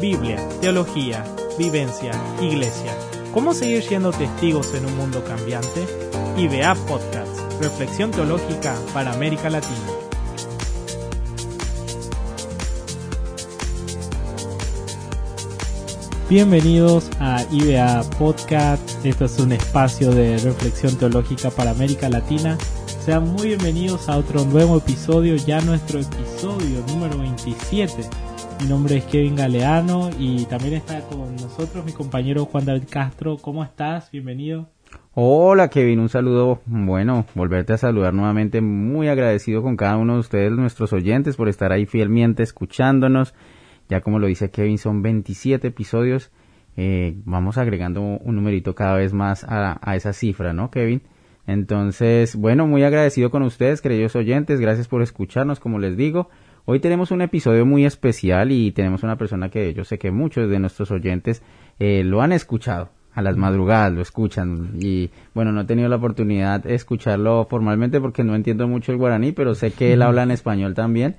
Biblia, teología, vivencia, iglesia. ¿Cómo seguir siendo testigos en un mundo cambiante? IBA Podcast, Reflexión Teológica para América Latina. Bienvenidos a IBA Podcast. Esto es un espacio de reflexión teológica para América Latina. Sean muy bienvenidos a otro nuevo episodio, ya nuestro episodio número 27. Mi nombre es Kevin Galeano y también está con nosotros mi compañero Juan David Castro. ¿Cómo estás? Bienvenido. Hola Kevin, un saludo. Bueno, volverte a saludar nuevamente. Muy agradecido con cada uno de ustedes, nuestros oyentes, por estar ahí fielmente escuchándonos. Ya como lo dice Kevin, son 27 episodios. Eh, vamos agregando un numerito cada vez más a, a esa cifra, ¿no, Kevin? Entonces, bueno, muy agradecido con ustedes, queridos oyentes, gracias por escucharnos, como les digo. Hoy tenemos un episodio muy especial y tenemos una persona que yo sé que muchos de nuestros oyentes eh, lo han escuchado. A las madrugadas lo escuchan y bueno, no he tenido la oportunidad de escucharlo formalmente porque no entiendo mucho el guaraní, pero sé que él habla en español también.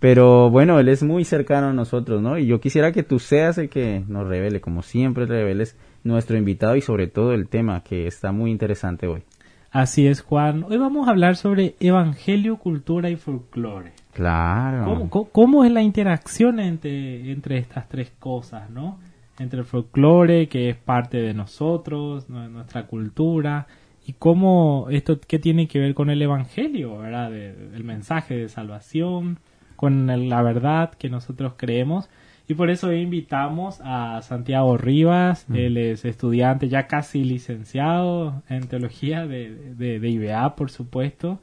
Pero bueno, él es muy cercano a nosotros, ¿no? Y yo quisiera que tú seas el que nos revele, como siempre reveles nuestro invitado y sobre todo el tema que está muy interesante hoy. Así es, Juan. Hoy vamos a hablar sobre Evangelio, cultura y folclore. Claro. ¿Cómo, es la interacción entre, entre estas tres cosas, no? Entre el folclore, que es parte de nosotros, nuestra cultura, y cómo esto, qué tiene que ver con el Evangelio, ¿verdad? el mensaje de salvación, con la verdad que nosotros creemos. Y por eso invitamos a Santiago Rivas, mm. él es estudiante ya casi licenciado en teología de, de, IBA, por supuesto.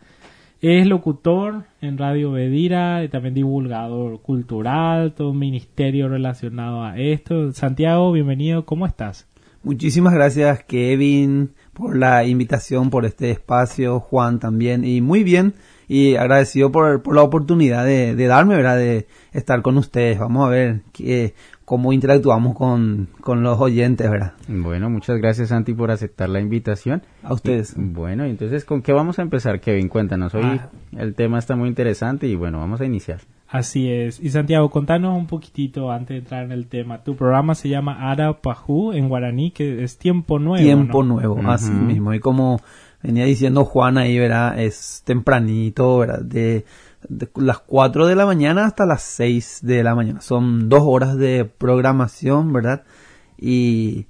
Es locutor en Radio Bedira y también divulgador cultural, todo un ministerio relacionado a esto. Santiago, bienvenido, ¿cómo estás? Muchísimas gracias Kevin por la invitación, por este espacio, Juan también, y muy bien y agradecido por, la oportunidad de, de, darme, ¿verdad? De estar con ustedes. Vamos a ver qué, cómo interactuamos con, con los oyentes, ¿verdad? Bueno, muchas gracias Santi por aceptar la invitación. A ustedes. bueno, entonces, ¿con qué vamos a empezar, Kevin? Cuéntanos, hoy ah. el tema está muy interesante y bueno, vamos a iniciar. Así es. Y Santiago, contanos un poquitito antes de entrar en el tema. Tu programa se llama Ara en guaraní, que es Tiempo Nuevo. Tiempo Nuevo, así mismo. Y como venía diciendo Juan ahí, ¿verdad? Es tempranito, ¿verdad? De, las 4 de la mañana hasta las 6 de la mañana. Son dos horas de programación, ¿verdad? Y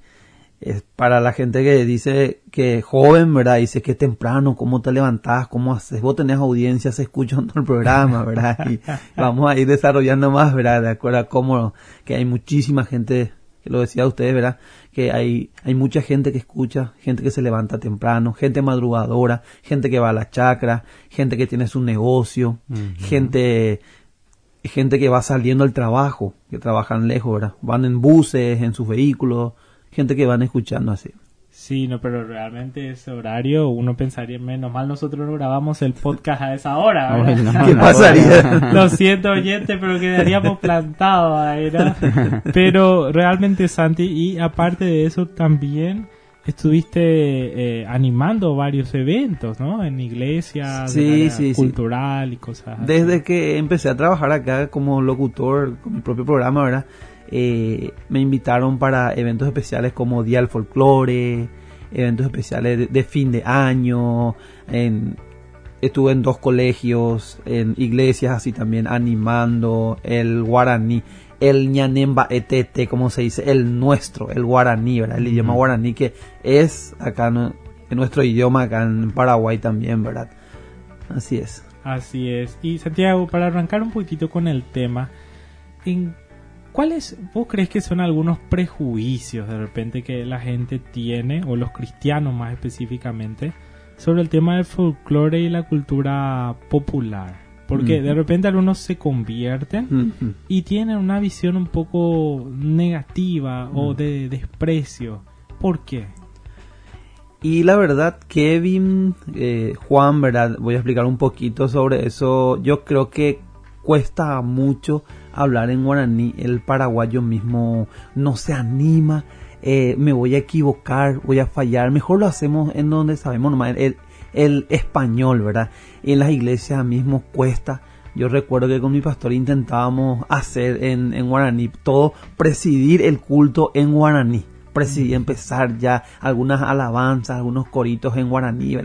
es para la gente que dice que joven, ¿verdad? Dice que temprano, cómo te levantás, cómo haces, vos tenés audiencias escuchando el programa, ¿verdad? Y vamos a ir desarrollando más, ¿verdad? De acuerdo a cómo, que hay muchísima gente, que lo decía ustedes, ¿verdad? Que hay, hay mucha gente que escucha, gente que se levanta temprano, gente madrugadora, gente que va a la chacra, gente que tiene su negocio, gente, gente que va saliendo al trabajo, que trabajan lejos, ¿verdad? Van en buses, en sus vehículos, gente que van escuchando así. Sí, no, pero realmente ese horario uno pensaría, menos mal nosotros no grabamos el podcast a esa hora. ¿Qué pasaría? Lo siento, oyente, pero quedaríamos plantados ahí, ¿no? Pero realmente, Santi, y aparte de eso también estuviste eh, animando varios eventos, ¿no? En iglesias, sí, sí, cultural y cosas así. Desde que empecé a trabajar acá como locutor, con mi propio programa, ¿verdad? Eh, me invitaron para eventos especiales como Día del Folclore, eventos especiales de, fin de año, en, estuve en dos colegios, en iglesias así también animando el guaraní, el ñanemba etete, como se dice, el nuestro, el guaraní, ¿verdad? el idioma guaraní que es acá en nuestro idioma acá en Paraguay también, ¿verdad? Así es. Así es. Y Santiago, para arrancar un poquito con el tema, ¿en ¿Cuáles vos crees que son algunos prejuicios de repente que la gente tiene, o los cristianos más específicamente, sobre el tema del folclore y la cultura popular? Porque de repente algunos se convierten y tienen una visión un poco negativa o de desprecio. ¿Por qué? Y la verdad, Kevin, eh, Juan, ¿verdad? Voy a explicar un poquito sobre eso. Yo creo que cuesta mucho hablar en guaraní, el paraguayo mismo no se anima, eh, me voy a equivocar, voy a fallar, mejor lo hacemos en donde sabemos nomás, el, el español, ¿verdad? En las iglesias mismo cuesta. Yo recuerdo que con mi pastor intentábamos hacer en, en guaraní todo, presidir el culto en guaraní presidir, empezar ya algunas alabanzas, algunos coritos en guaraní.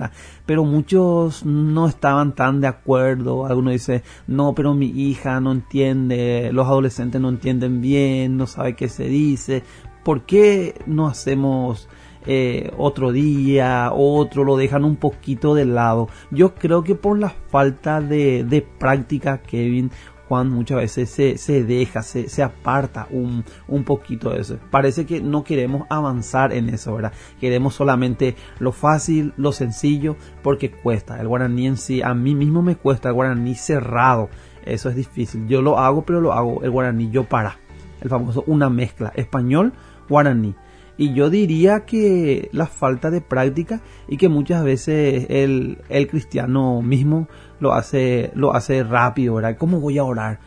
Pero muchos no estaban tan de acuerdo. Algunos dicen, no, pero mi hija no entiende, los adolescentes no entienden bien, no sabe qué se dice. ¿Por qué no hacemos eh, otro día, otro, lo dejan un poquito de lado. Yo creo que por la falta de, de práctica, Kevin, Juan muchas veces se, se deja, se, se, aparta un, un poquito de eso. Parece que no queremos avanzar en eso, ¿verdad? Queremos solamente lo fácil, lo sencillo, porque cuesta. El guaraní en sí, a mí mismo me cuesta el guaraní cerrado. Eso es difícil. Yo lo hago, pero lo hago el guaraní yo para. El famoso una mezcla, español, guaraní. Y yo diría que la falta de práctica y que muchas veces el, el cristiano mismo lo hace, lo hace rápido, ¿verdad? ¿Cómo voy a orar?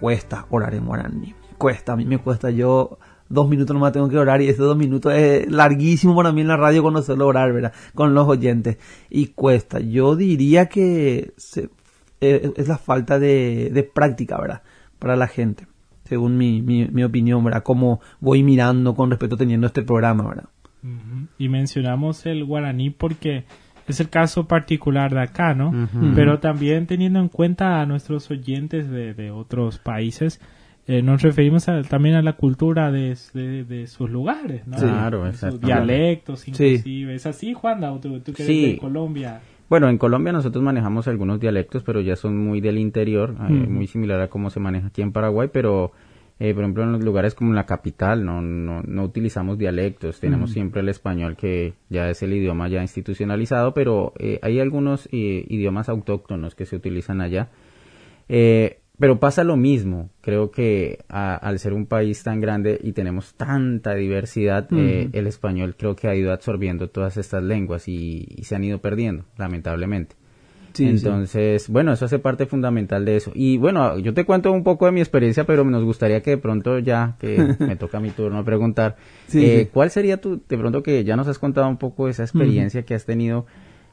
Cuesta orar en guaraní. Cuesta, a mí me cuesta. Yo dos minutos nomás tengo que orar y esos dos minutos es larguísimo para mí en la radio conocerlo orar, ¿verdad? Con los oyentes. Y cuesta. Yo diría que eh, es la falta de, de práctica, ¿verdad? Para la gente según mi, mi, opinión, ¿verdad? Cómo voy mirando con respecto teniendo este programa, ¿verdad? Y mencionamos el guaraní porque es el caso particular de acá, ¿no? Pero también teniendo en cuenta a nuestros oyentes de, de otros países, eh, nos referimos también a la cultura de, de, sus lugares, ¿no? Claro, Sus dialectos, inclusive. ¿Es así, Juan? Tú, tú que eres de Colombia. Bueno, en Colombia nosotros manejamos algunos dialectos, pero ya son muy del interior, eh, muy similar a cómo se maneja aquí en Paraguay, pero eh, por ejemplo en los lugares como la capital no, no, no utilizamos dialectos, tenemos siempre el español que ya es el idioma ya institucionalizado, pero eh, hay algunos idiomas autóctonos que se utilizan allá. Pero pasa lo mismo, creo que al ser un país tan grande y tenemos tanta diversidad, eh, el español creo que ha ido absorbiendo todas estas lenguas y, se han ido perdiendo, lamentablemente. Entonces, bueno, eso hace parte fundamental de eso. Y bueno, yo te cuento un poco de mi experiencia, pero nos gustaría que de pronto ya, que me toca mi turno preguntar, eh, ¿cuál sería tu, de pronto que ya nos has contado un poco esa experiencia que has tenido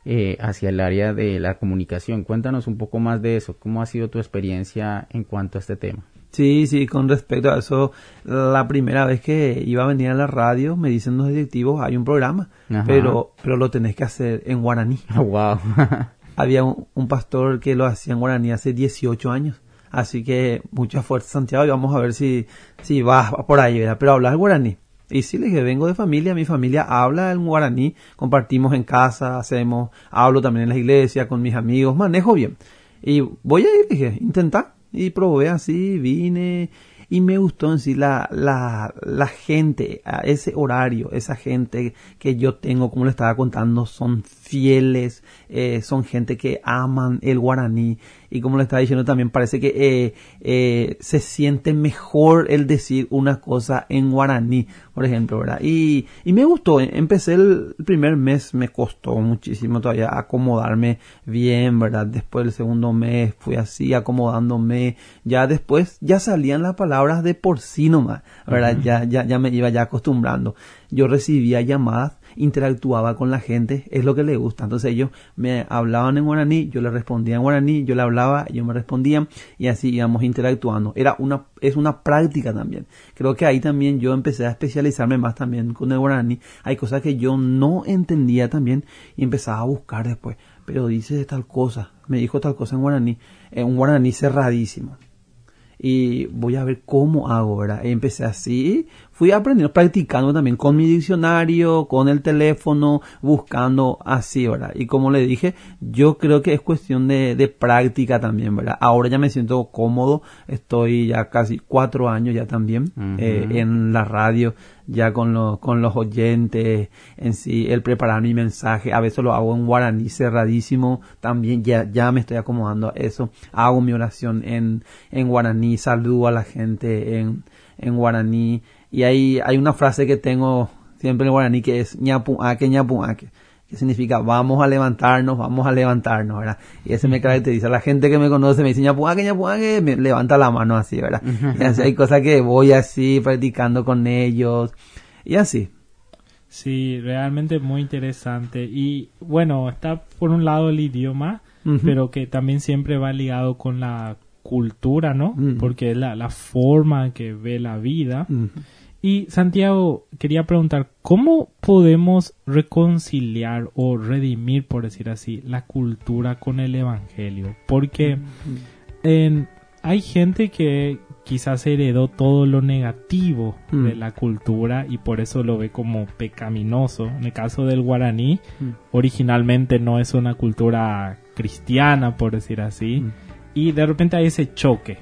eh, hacia el área de la comunicación. Cuéntanos un poco más de eso. ¿Cómo ha sido tu experiencia en cuanto a este tema? Sí, sí, con respecto a eso, la primera vez que iba a venir a la radio, me dicen los directivos, hay un programa, pero pero lo tenés que hacer en guaraní. wow. Había un, pastor que lo hacía en guaraní hace 18 años. Así que mucha fuerza, Santiago, y vamos a ver si, si vas por ahí, ¿verdad? Pero hablas guaraní. Y sí, le dije, vengo de familia, mi familia habla el guaraní, compartimos en casa, hacemos, hablo también en la iglesia con mis amigos, manejo bien. Y voy a ir, dije, intentar. Y probé así, vine y me gustó en sí la, la, la gente, ese horario, esa gente que yo tengo, como le estaba contando, son fieles, eh, son gente que aman el guaraní y como le estaba diciendo también parece que eh, eh, se siente mejor el decir una cosa en guaraní, por ejemplo, ¿verdad? Y, y me gustó, empecé el primer mes, me costó muchísimo todavía acomodarme bien, ¿verdad? Después del segundo mes fui así acomodándome, ya después ya salían las palabras de por sí nomás, ¿verdad? ya, ya, ya me iba ya acostumbrando. Yo recibía llamadas interactuaba con la gente, es lo que le gusta. Entonces ellos me hablaban en guaraní, yo les respondía en guaraní, yo le hablaba, ellos me respondían y así íbamos interactuando. Era una, es una práctica también. Creo que ahí también yo empecé a especializarme más también con el guaraní. Hay cosas que yo no entendía también y empezaba a buscar después. Pero dice tal cosa, me dijo tal cosa en guaraní, en un guaraní cerradísimo y voy a ver cómo hago, ¿verdad? empecé así, fui aprendiendo, practicando también con mi diccionario, con el teléfono, buscando así, ¿verdad? Y como le dije, yo creo que es cuestión de, de práctica también, ¿verdad? Ahora ya me siento cómodo, estoy ya casi cuatro años ya también eh, en la radio, ya con, los con los oyentes en sí, el preparar mi mensaje, a veces lo hago en guaraní cerradísimo, también ya, ya me estoy acomodando a eso, hago mi oración en, en guaraní, saludo a la gente en, en guaraní, y hay, hay una frase que tengo siempre en guaraní que es ñapu ake, ñapu ake que significa vamos a levantarnos, vamos a levantarnos, ¿verdad? Y ese me caracteriza. La gente que me conoce me dice ñapuaque, ñapuaque, me levanta la mano así, ¿verdad? Y así hay cosas que voy así practicando con ellos y así. Sí, realmente muy interesante. Y bueno, está por un lado el idioma, pero que también siempre va ligado con la cultura, ¿no? Mm. Porque es la, la forma que ve la vida. Y Santiago, quería preguntar, ¿cómo podemos reconciliar o redimir, por decir así, la cultura con el Evangelio? Porque hay gente que quizás heredó todo lo negativo Mm. de la cultura y por eso lo ve como pecaminoso. En el caso del guaraní, Mm. originalmente no es una cultura cristiana, por decir así. Y de repente hay ese choque.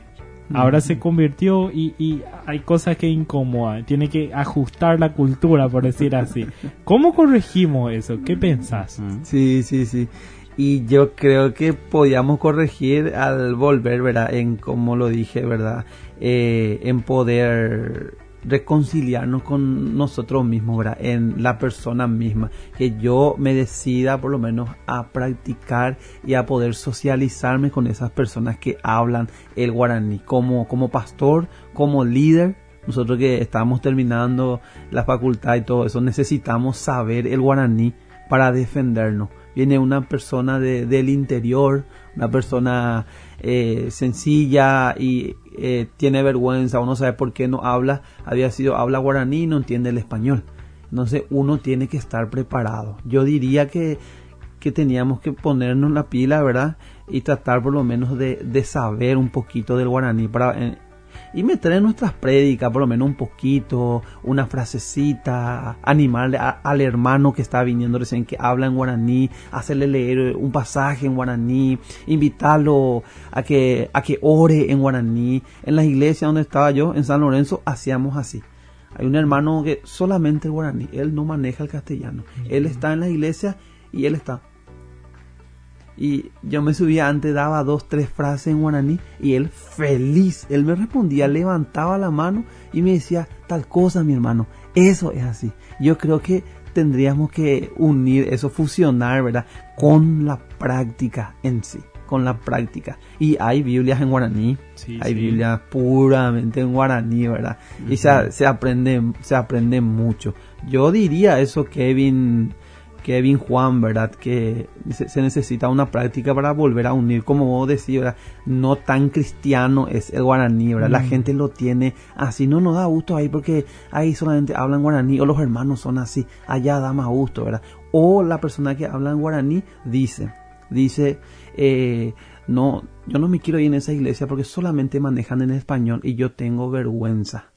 Mm. Ahora se convirtió y, y hay cosas que incomodan. Tiene que ajustar la cultura, por decir así. ¿Cómo corregimos eso? ¿Qué pensás? Sí, sí, sí. Y yo creo que podíamos corregir al volver, ¿verdad? En, como lo dije, ¿verdad? Eh, en poder reconciliarnos con nosotros mismos. En la persona misma. Que yo me decida por lo menos a practicar y a poder socializarme con esas personas que hablan el guaraní. Como, como pastor, como líder, nosotros que estamos terminando la facultad y todo eso, necesitamos saber el guaraní para defendernos. Viene una persona de- del interior, una persona eh, sencilla y eh, tiene vergüenza o no sabe por qué no habla, había sido, habla guaraní no entiende el español. Entonces uno tiene que estar preparado. Yo diría que, que teníamos que ponernos la pila, ¿verdad? Y tratar por lo menos de, de saber un poquito del guaraní para, eh, y meter en nuestras prédicas por lo menos un poquito, una frasecita, animarle a- al hermano que está viniendo recién que habla en guaraní, hacerle leer un pasaje en guaraní, invitarlo a que, a que ore en guaraní. En la iglesia donde estaba yo, en San Lorenzo, hacíamos así. Hay un hermano que solamente el guaraní, él no maneja el castellano. Él está en la iglesia y él está. Y yo me subía antes, daba dos, tres frases en guaraní y él feliz, él me respondía, levantaba la mano y me decía tal cosa, mi hermano. Eso es así. Yo creo que tendríamos que unir eso, fusionar, ¿verdad? Con la práctica en sí, con la práctica. Y hay Biblias en guaraní, Sí, hay sí. Biblias puramente en guaraní, ¿verdad? Y se, se aprende, se aprende mucho. Yo diría eso, Kevin, Kevin Juan, ¿verdad? Que se, se necesita una práctica para volver a unir, como vos decís, ¿verdad? No tan cristiano es el guaraní, ¿verdad? La Mm. gente lo tiene así, no nos da gusto ahí porque ahí solamente hablan guaraní, o los hermanos son así, allá da más gusto, ¿verdad? O la persona que habla en guaraní dice, dice, eh, no, yo no me quiero ir en esa iglesia porque solamente manejan en español y yo tengo vergüenza.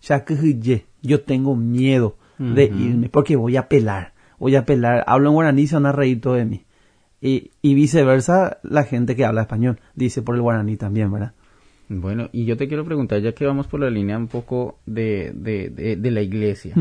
Ya que yo tengo miedo de irme porque voy a pelar, voy a pelar, hablo en guaraní se van a reír todo de mí. Y, y viceversa, la gente que habla español dice por el guaraní también, ¿verdad? Bueno, y yo te quiero preguntar, ya que vamos por la línea un poco de, de, de, de la iglesia.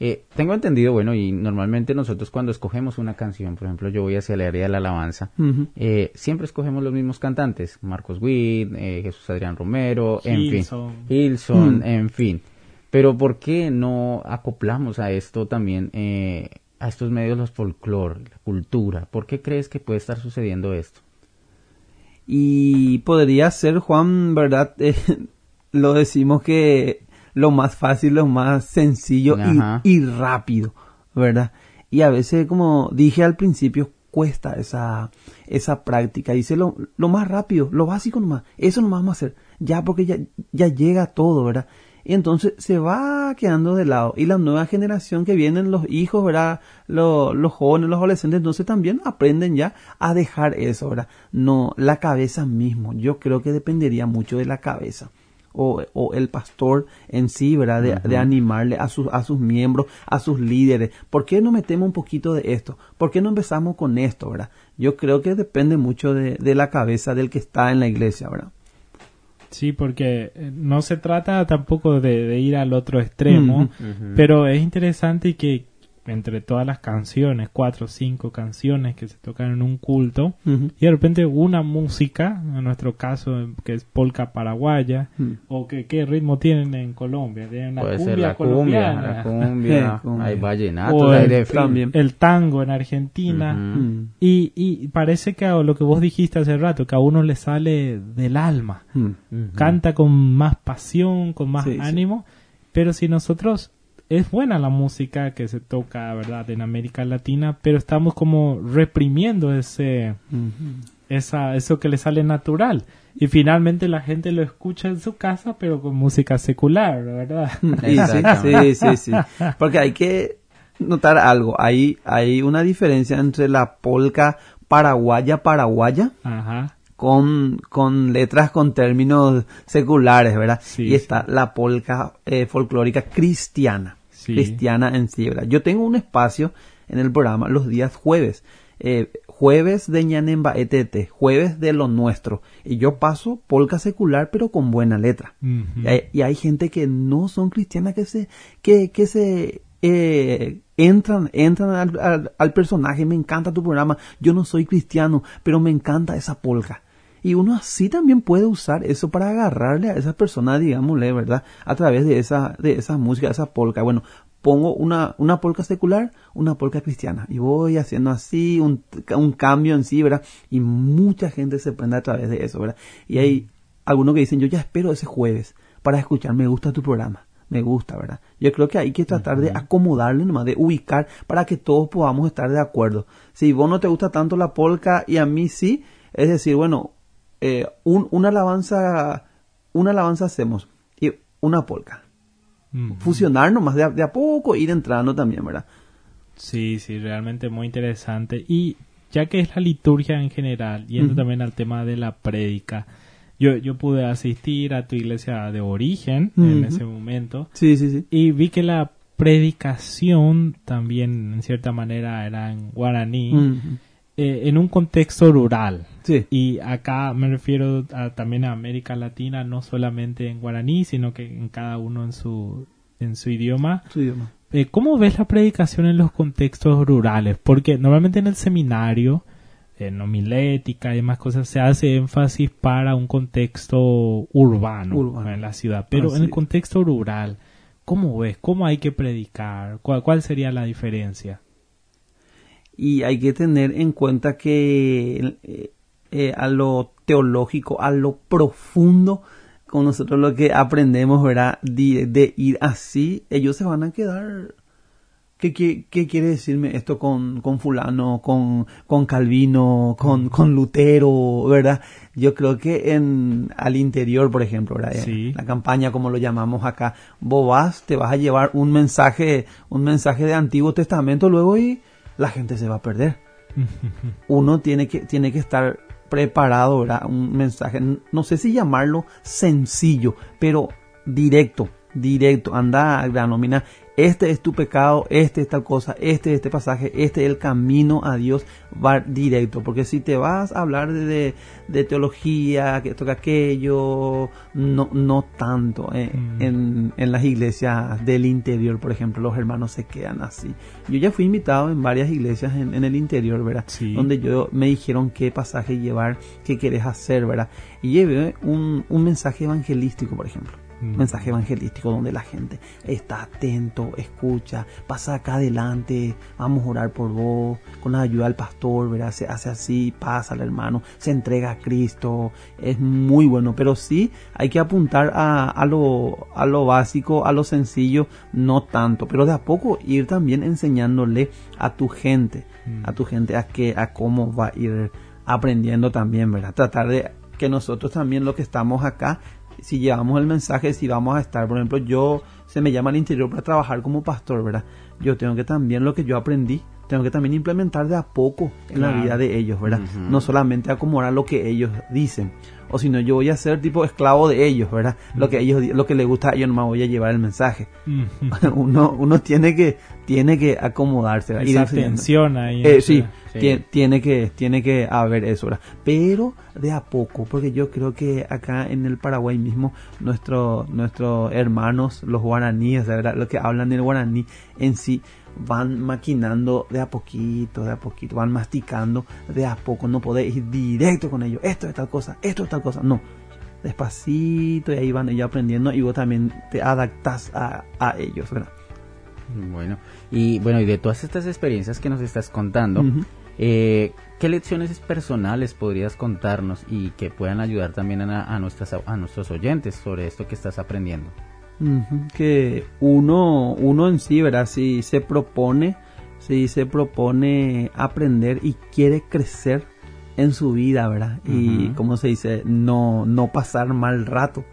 Eh, tengo entendido, bueno, y normalmente nosotros cuando escogemos una canción, por ejemplo, yo voy hacia el área de la alabanza, eh, siempre escogemos los mismos cantantes, Marcos Witt, eh, Jesús Adrián Romero, en fin, Hilson, en fin. Pero ¿por qué no acoplamos a esto también, eh, a estos medios los folclore, la cultura? ¿Por qué crees que puede estar sucediendo esto? Y podría ser, Juan, ¿verdad? Eh, lo decimos que lo más fácil, lo más sencillo y, rápido, ¿verdad? Y a veces, como dije al principio, cuesta esa, esa práctica. Dice lo, lo más rápido, lo básico nomás. Eso nomás vamos a hacer. Ya porque ya, ya llega todo, ¿verdad? Y entonces se va quedando de lado. Y la nueva generación que vienen, los hijos, ¿verdad? Los, los jóvenes, los adolescentes, entonces también aprenden ya a dejar eso, ¿verdad? No, la cabeza mismo. Yo creo que dependería mucho de la cabeza. O, o el pastor en sí, ¿verdad? De, de animarle a sus, a sus miembros, a sus líderes. ¿Por qué no metemos un poquito de esto? ¿Por qué no empezamos con esto, ¿verdad? Yo creo que depende mucho de, de la cabeza del que está en la iglesia, ¿verdad? Sí, porque eh, no se trata tampoco de, de ir al otro extremo, pero es interesante que entre todas las canciones, cuatro o cinco canciones que se tocan en un culto, y de repente una música, en nuestro caso que es polka paraguaya, Mm. o que qué ritmo tienen en Colombia, tienen una Puede cumbia ser la cumbia, colombiana, la cumbia, cumbia. hay vallenatos, O hay el- también. tango en Argentina, y, y parece que a lo que vos dijiste hace rato, que a uno le sale del alma, Mm. Canta con más pasión, con más Sí, sí. ánimo, pero si nosotros es buena la música que se toca, ¿verdad?, en América Latina, pero estamos como reprimiendo ese esa, eso que le sale natural. Y finalmente la gente lo escucha en su casa, pero con música secular, ¿verdad? sí, sí, sí, Porque hay que notar algo. Hay, hay una diferencia entre la polca paraguaya paraguaya Con, con letras con términos seculares, ¿verdad? y está la polca eh, folclórica cristiana. Cristiana en sí, ¿verdad? Yo tengo un espacio en el programa los días jueves. Eh, jueves de Ñanemba ETT, jueves de lo nuestro. Y yo paso polka secular, pero con buena letra. y, hay, gente que no son cristianas que se, que, que se eh, entran, entran al, al, personaje. Me encanta tu programa. Yo no soy cristiano, pero me encanta esa polka. Y uno así también puede usar eso para agarrarle a esa persona, digámosle, ¿verdad? A través de esa, de esa música, de esa polka. Bueno, pongo una, una polca secular, una polca cristiana. Y voy haciendo así un, un, cambio en sí, ¿verdad? Y mucha gente se prende a través de eso, ¿verdad? Y hay algunos que dicen, yo ya espero ese jueves para escuchar, me gusta tu programa. Me gusta, ¿verdad? Yo creo que hay que tratar de acomodarle nomás, de ubicar para que todos podamos estar de acuerdo. Si vos no te gusta tanto la polca y a mí sí, es decir, bueno, eh, un, una alabanza, una alabanza hacemos y una polca fusionar nomás de a, de a poco, ir entrando también, ¿verdad? Sí, sí, realmente muy interesante. Y ya que es la liturgia en general, yendo también al tema de la prédica, yo, yo pude asistir a tu iglesia de origen en ese momento. Sí, sí, sí. Y vi que la predicación también, en cierta manera, era en guaraní. Eh, en un contexto rural. Sí. Y acá me refiero también a América Latina, no solamente en guaraní, sino que en cada uno en su, en su idioma. Su idioma. Eh, ¿Cómo ves la predicación en los contextos rurales? Porque normalmente en el seminario, en homilética y demás cosas, se hace énfasis para un contexto urbano, en la ciudad. Pero en el contexto rural, ¿cómo ves? ¿Cómo hay que predicar? cuál sería la diferencia? Y hay que tener en cuenta que eh, eh, a lo teológico, a lo profundo, con nosotros lo que aprendemos, ¿verdad? De, ir así, ellos se van a quedar. ¿Qué, qué, quiere decirme esto con, con fulano, con, con Calvino, con, con Lutero, verdad? Yo creo que en, al interior, por ejemplo, ¿verdad? La campaña, como lo llamamos acá, vos vas, te vas a llevar un mensaje, un mensaje de Antiguo Testamento luego y la gente se va a perder. Uno tiene que, tiene que estar preparado, ¿verdad? Un mensaje, no sé si llamarlo sencillo, pero directo, directo. Anda a grano, este es tu pecado, este es tal cosa, este es este pasaje, este es el camino a Dios, va directo. Porque si te vas a hablar de, teología, que toca aquello, no, no tanto. Eh, mm. en, en, las iglesias del interior, por ejemplo, los hermanos se quedan así. Yo ya fui invitado en varias iglesias en, en el interior, ¿verdad? Donde yo me dijeron qué pasaje llevar, qué querés hacer, ¿verdad? Y llevé un, un mensaje evangelístico, por ejemplo Mm. mensaje evangelístico donde la gente está atento, escucha, pasa acá adelante, vamos a orar por vos, con la ayuda del pastor, ¿verdad? Se hace así, pasa al hermano, se entrega a Cristo, es muy bueno, pero sí hay que apuntar a, a, lo, a lo básico, a lo sencillo, no tanto, pero de a poco ir también enseñándole a tu gente, mm. a tu gente a que, a cómo va a ir aprendiendo también, ¿verdad? Tratar de que nosotros también lo que estamos acá si llevamos el mensaje, si vamos a estar, por ejemplo, yo se me llama al interior para trabajar como pastor, ¿verdad? Yo tengo que también lo que yo aprendí, tengo que también implementar de a poco en la vida de ellos, ¿verdad? No solamente acomodar lo que ellos dicen, o si no yo voy a ser tipo esclavo de ellos, ¿verdad? Lo que ellos lo que les gusta a ellos no me voy a llevar el mensaje. uno uno tiene que tiene que acomodarse, ¿verdad? Esa atención ahí. Eh, sí, Tiene, que tiene que haber eso, ¿verdad? Pero de a poco, porque yo creo que acá en el Paraguay mismo nuestro, nuestros hermanos los guaraníes, ¿verdad? Los que hablan el guaraní en sí van maquinando de a poquito, de a poquito, van masticando de a poco, no podéis ir directo con ellos, esto es tal cosa, esto es tal cosa, no, despacito y ahí van ellos aprendiendo y vos también te adaptas a, ellos, ¿verdad? Bueno, y bueno, y de todas estas experiencias que nos estás contando, eh, ¿qué lecciones personales podrías contarnos y que puedan ayudar también a, nuestras, a nuestros oyentes sobre esto que estás aprendiendo? Que uno, uno en sí, ¿verdad? Si se propone, si se propone aprender y quiere crecer en su vida, ¿verdad? Y como se dice, no, no pasar mal rato.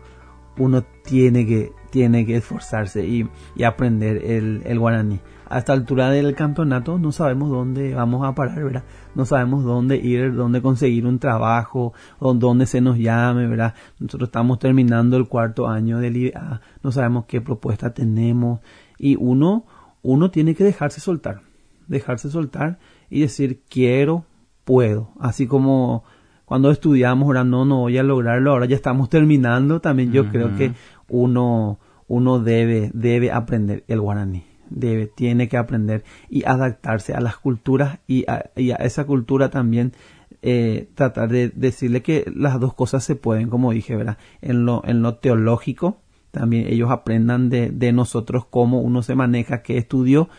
Uno tiene que, tiene que esforzarse y, y aprender el, el guaraní. A esta altura del campeonato no sabemos dónde vamos a parar, ¿verdad? No sabemos dónde ir, dónde conseguir un trabajo, o dónde se nos llame, ¿verdad? Nosotros estamos terminando el cuarto año de LIBA, no sabemos qué propuesta tenemos y uno, uno tiene que dejarse soltar, dejarse soltar y decir quiero, puedo, así como cuando estudiamos, ahora no, no voy a lograrlo, ahora ya estamos terminando, también yo creo que uno, uno debe, debe aprender el guaraní, debe, tiene que aprender y adaptarse a las culturas y a, esa cultura también eh, tratar de decirle que las dos cosas se pueden, como dije, ¿verdad? En lo, en lo teológico, también ellos aprendan de, nosotros cómo uno se maneja, qué estudió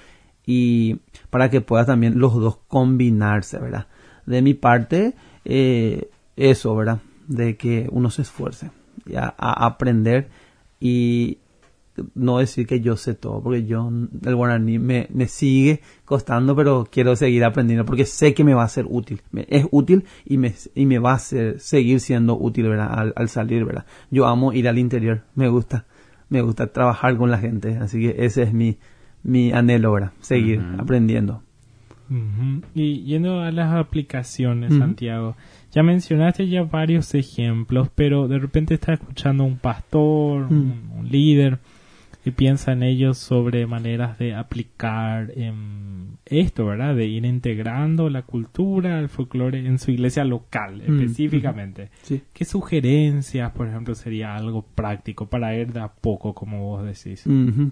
y para que pueda también los dos combinarse, ¿verdad? De mi parte, eh, eso, ¿verdad? De que uno se esfuerce a, a, aprender y no decir que yo sé todo, porque yo el guaraní me, me sigue costando, pero quiero seguir aprendiendo porque sé que me va a ser útil. Me, es útil y me, y me va a ser, seguir siendo útil, ¿verdad? Al, al salir, ¿verdad? Yo amo ir al interior, me gusta, me gusta trabajar con la gente, así que ese es mi, mi anhelo, ¿verdad? Seguir aprendiendo. Y yendo a las aplicaciones, Santiago, ya mencionaste ya varios ejemplos, pero de repente está escuchando un pastor, un, líder, y piensa en ellos sobre maneras de aplicar esto, ¿verdad? De ir integrando la cultura, el folclore en su iglesia local, específicamente. ¿Qué sugerencias, por ejemplo, sería algo práctico para ir de a poco, como vos decís?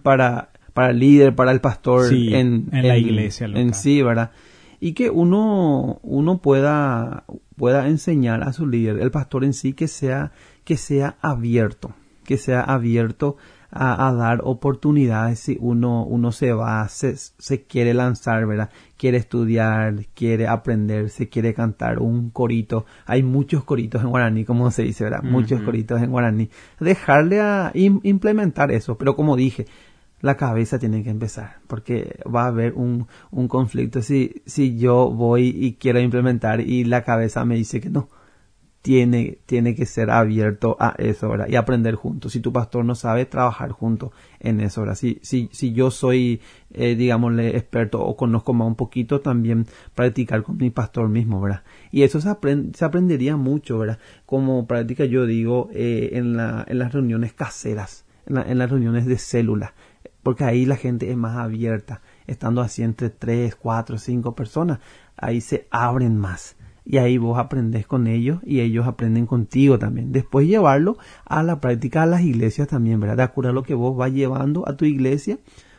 Para para el líder, para el pastor en, la iglesia en sí, ¿verdad? Y que uno, uno pueda, pueda enseñar a su líder, el pastor en sí, que sea, que sea abierto, que sea abierto a, dar oportunidades si uno, uno se va, se, se quiere lanzar, ¿verdad? Quiere estudiar, quiere aprender, se quiere cantar un corito. Hay muchos coritos en guaraní, como se dice, ¿verdad? Muchos coritos en guaraní. Dejarle a implementar eso, pero como dije, la cabeza tiene que empezar, porque va a haber un, un conflicto si, si yo voy y quiero implementar y la cabeza me dice que no. Tiene, tiene que ser abierto a eso, ¿verdad? Y aprender juntos. Si tu pastor no sabe, trabajar juntos en eso, ¿verdad? Si, si, si yo soy, eh, digámosle, experto o conozco más un poquito, también practicar con mi pastor mismo, ¿verdad? Y eso se, se aprendería mucho, ¿verdad? Como práctica yo digo, eh, en, la, en las reuniones caseras, en, en las reuniones de células porque ahí la gente es más abierta, estando así entre tres, cuatro, cinco personas, ahí se abren más y ahí vos aprendes con ellos y ellos aprenden contigo también. Después llevarlo a la práctica a las iglesias también, ¿verdad? De acuerdo lo que vos vas llevando a tu iglesia,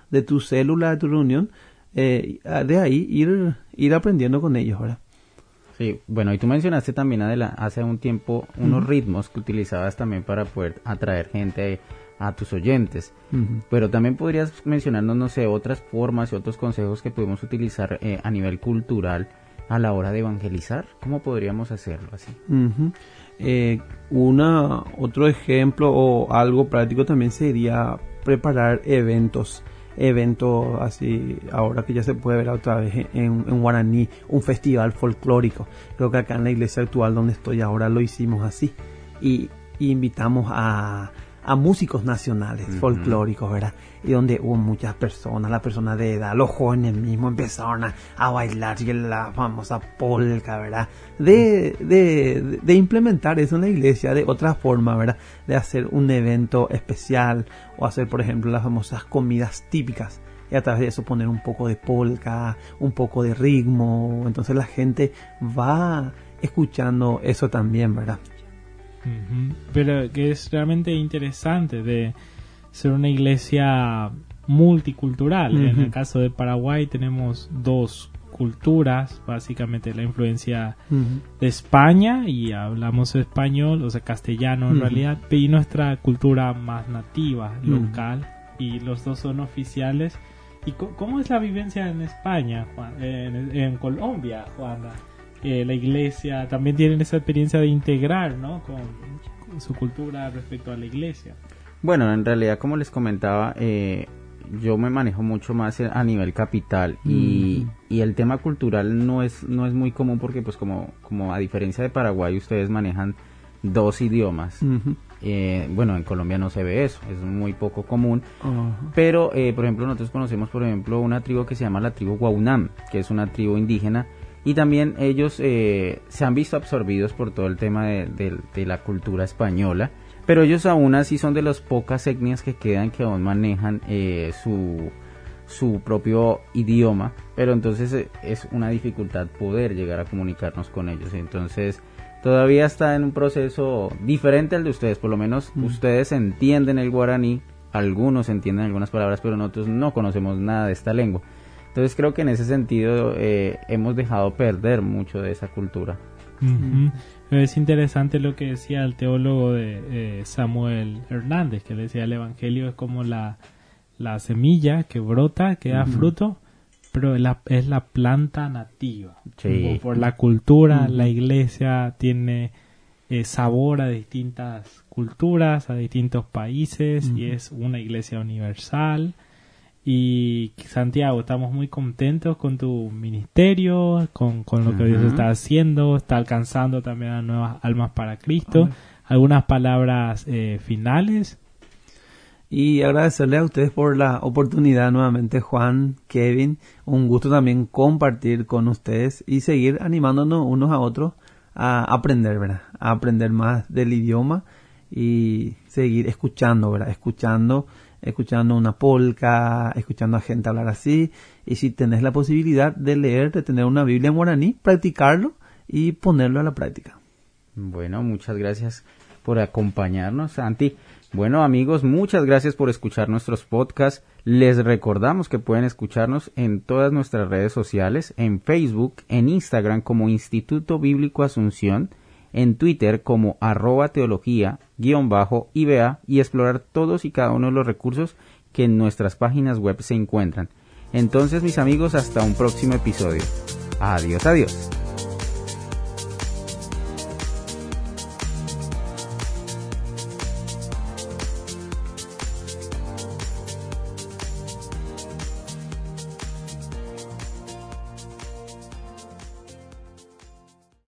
de tu célula, de tu reunión, eh, de ahí ir, ir aprendiendo con ellos, ¿verdad? Sí, bueno, y tú mencionaste también hace un tiempo unos ritmos que utilizabas también para poder atraer gente a tus oyentes. Pero también podrías mencionarnos, no sé, otras formas y otros consejos que podemos utilizar eh, a nivel cultural a la hora de evangelizar. ¿Cómo podríamos hacerlo así? Eh, una, otro ejemplo o algo práctico también sería preparar eventos eventos así, ahora que ya se puede ver otra vez en, en, Guaraní, un festival folclórico. Creo que acá en la iglesia actual donde estoy ahora lo hicimos así. y invitamos a, a músicos nacionales, folclóricos, ¿verdad? Y donde hubo muchas personas, las personas de edad, los jóvenes mismos empezaron a, a bailar la famosa polka, ¿verdad? De, de, de, implementar eso en la iglesia de otra forma, ¿verdad? De hacer un evento especial o hacer, por ejemplo, las famosas comidas típicas y a través de eso poner un poco de polka, un poco de ritmo, entonces la gente va escuchando eso también, ¿verdad? Pero que es realmente interesante de ser una iglesia multicultural. En el caso de Paraguay tenemos dos culturas, básicamente la influencia de España y hablamos español, o sea, castellano en realidad, y nuestra cultura más nativa, local, y los dos son oficiales. ¿Y cómo es la vivencia en España, En, en Colombia, Juana? la iglesia también tienen esa experiencia de integrar ¿no? con, su cultura respecto a la iglesia. Bueno, en realidad, como les comentaba, eh, yo me manejo mucho más a nivel capital y, y, el tema cultural no es no es muy común porque pues como como a diferencia de Paraguay ustedes manejan dos idiomas. Eh, bueno, en Colombia no se ve eso, es muy poco común. Pero, eh, por ejemplo, nosotros conocemos, por ejemplo, una tribu que se llama la tribu Guaunam, que es una tribu indígena. Y también ellos eh, se han visto absorbidos por todo el tema de, la cultura española. Pero ellos aún así son de las pocas etnias que quedan que aún manejan su, su propio idioma. Pero entonces es una dificultad poder llegar a comunicarnos con ellos. Entonces todavía está en un proceso diferente al de ustedes, por lo menos mm. ustedes entienden el guaraní, algunos entienden algunas palabras, pero nosotros no conocemos nada de esta lengua. Entonces creo que en ese sentido eh, hemos dejado perder mucho de esa cultura. Es interesante lo que decía el teólogo de eh, Samuel Hernández, que decía el Evangelio es como la, la semilla que brota, que da fruto, pero es la planta nativa. Por la cultura, la iglesia tiene eh, sabor a distintas culturas, a distintos países y es una iglesia universal. Y Santiago, estamos muy contentos con tu ministerio, con, lo que Dios está haciendo, está alcanzando también a nuevas almas para Cristo. ¿Algunas palabras eh, finales? y agradecerle a ustedes por la oportunidad nuevamente, Juan, Kevin. Un gusto también compartir con ustedes y seguir animándonos unos a otros a aprender, ¿verdad? A aprender más del idioma y seguir escuchando, ¿verdad? Escuchando, escuchando una polca, escuchando a gente hablar así. Y si tenés la posibilidad de leer, de tener una Biblia en guaraní, practicarlo y ponerlo a la práctica. Bueno, muchas gracias por acompañarnos, Santi. Bueno amigos, muchas gracias por escuchar nuestros podcasts. Les recordamos que pueden escucharnos en todas nuestras redes sociales, en Facebook, en Instagram como Instituto Bíblico Asunción, en Twitter como arroba teología guion bajo IBA y explorar todos y cada uno de los recursos que en nuestras páginas web se encuentran. Entonces mis amigos, hasta un próximo episodio. Adiós, adiós.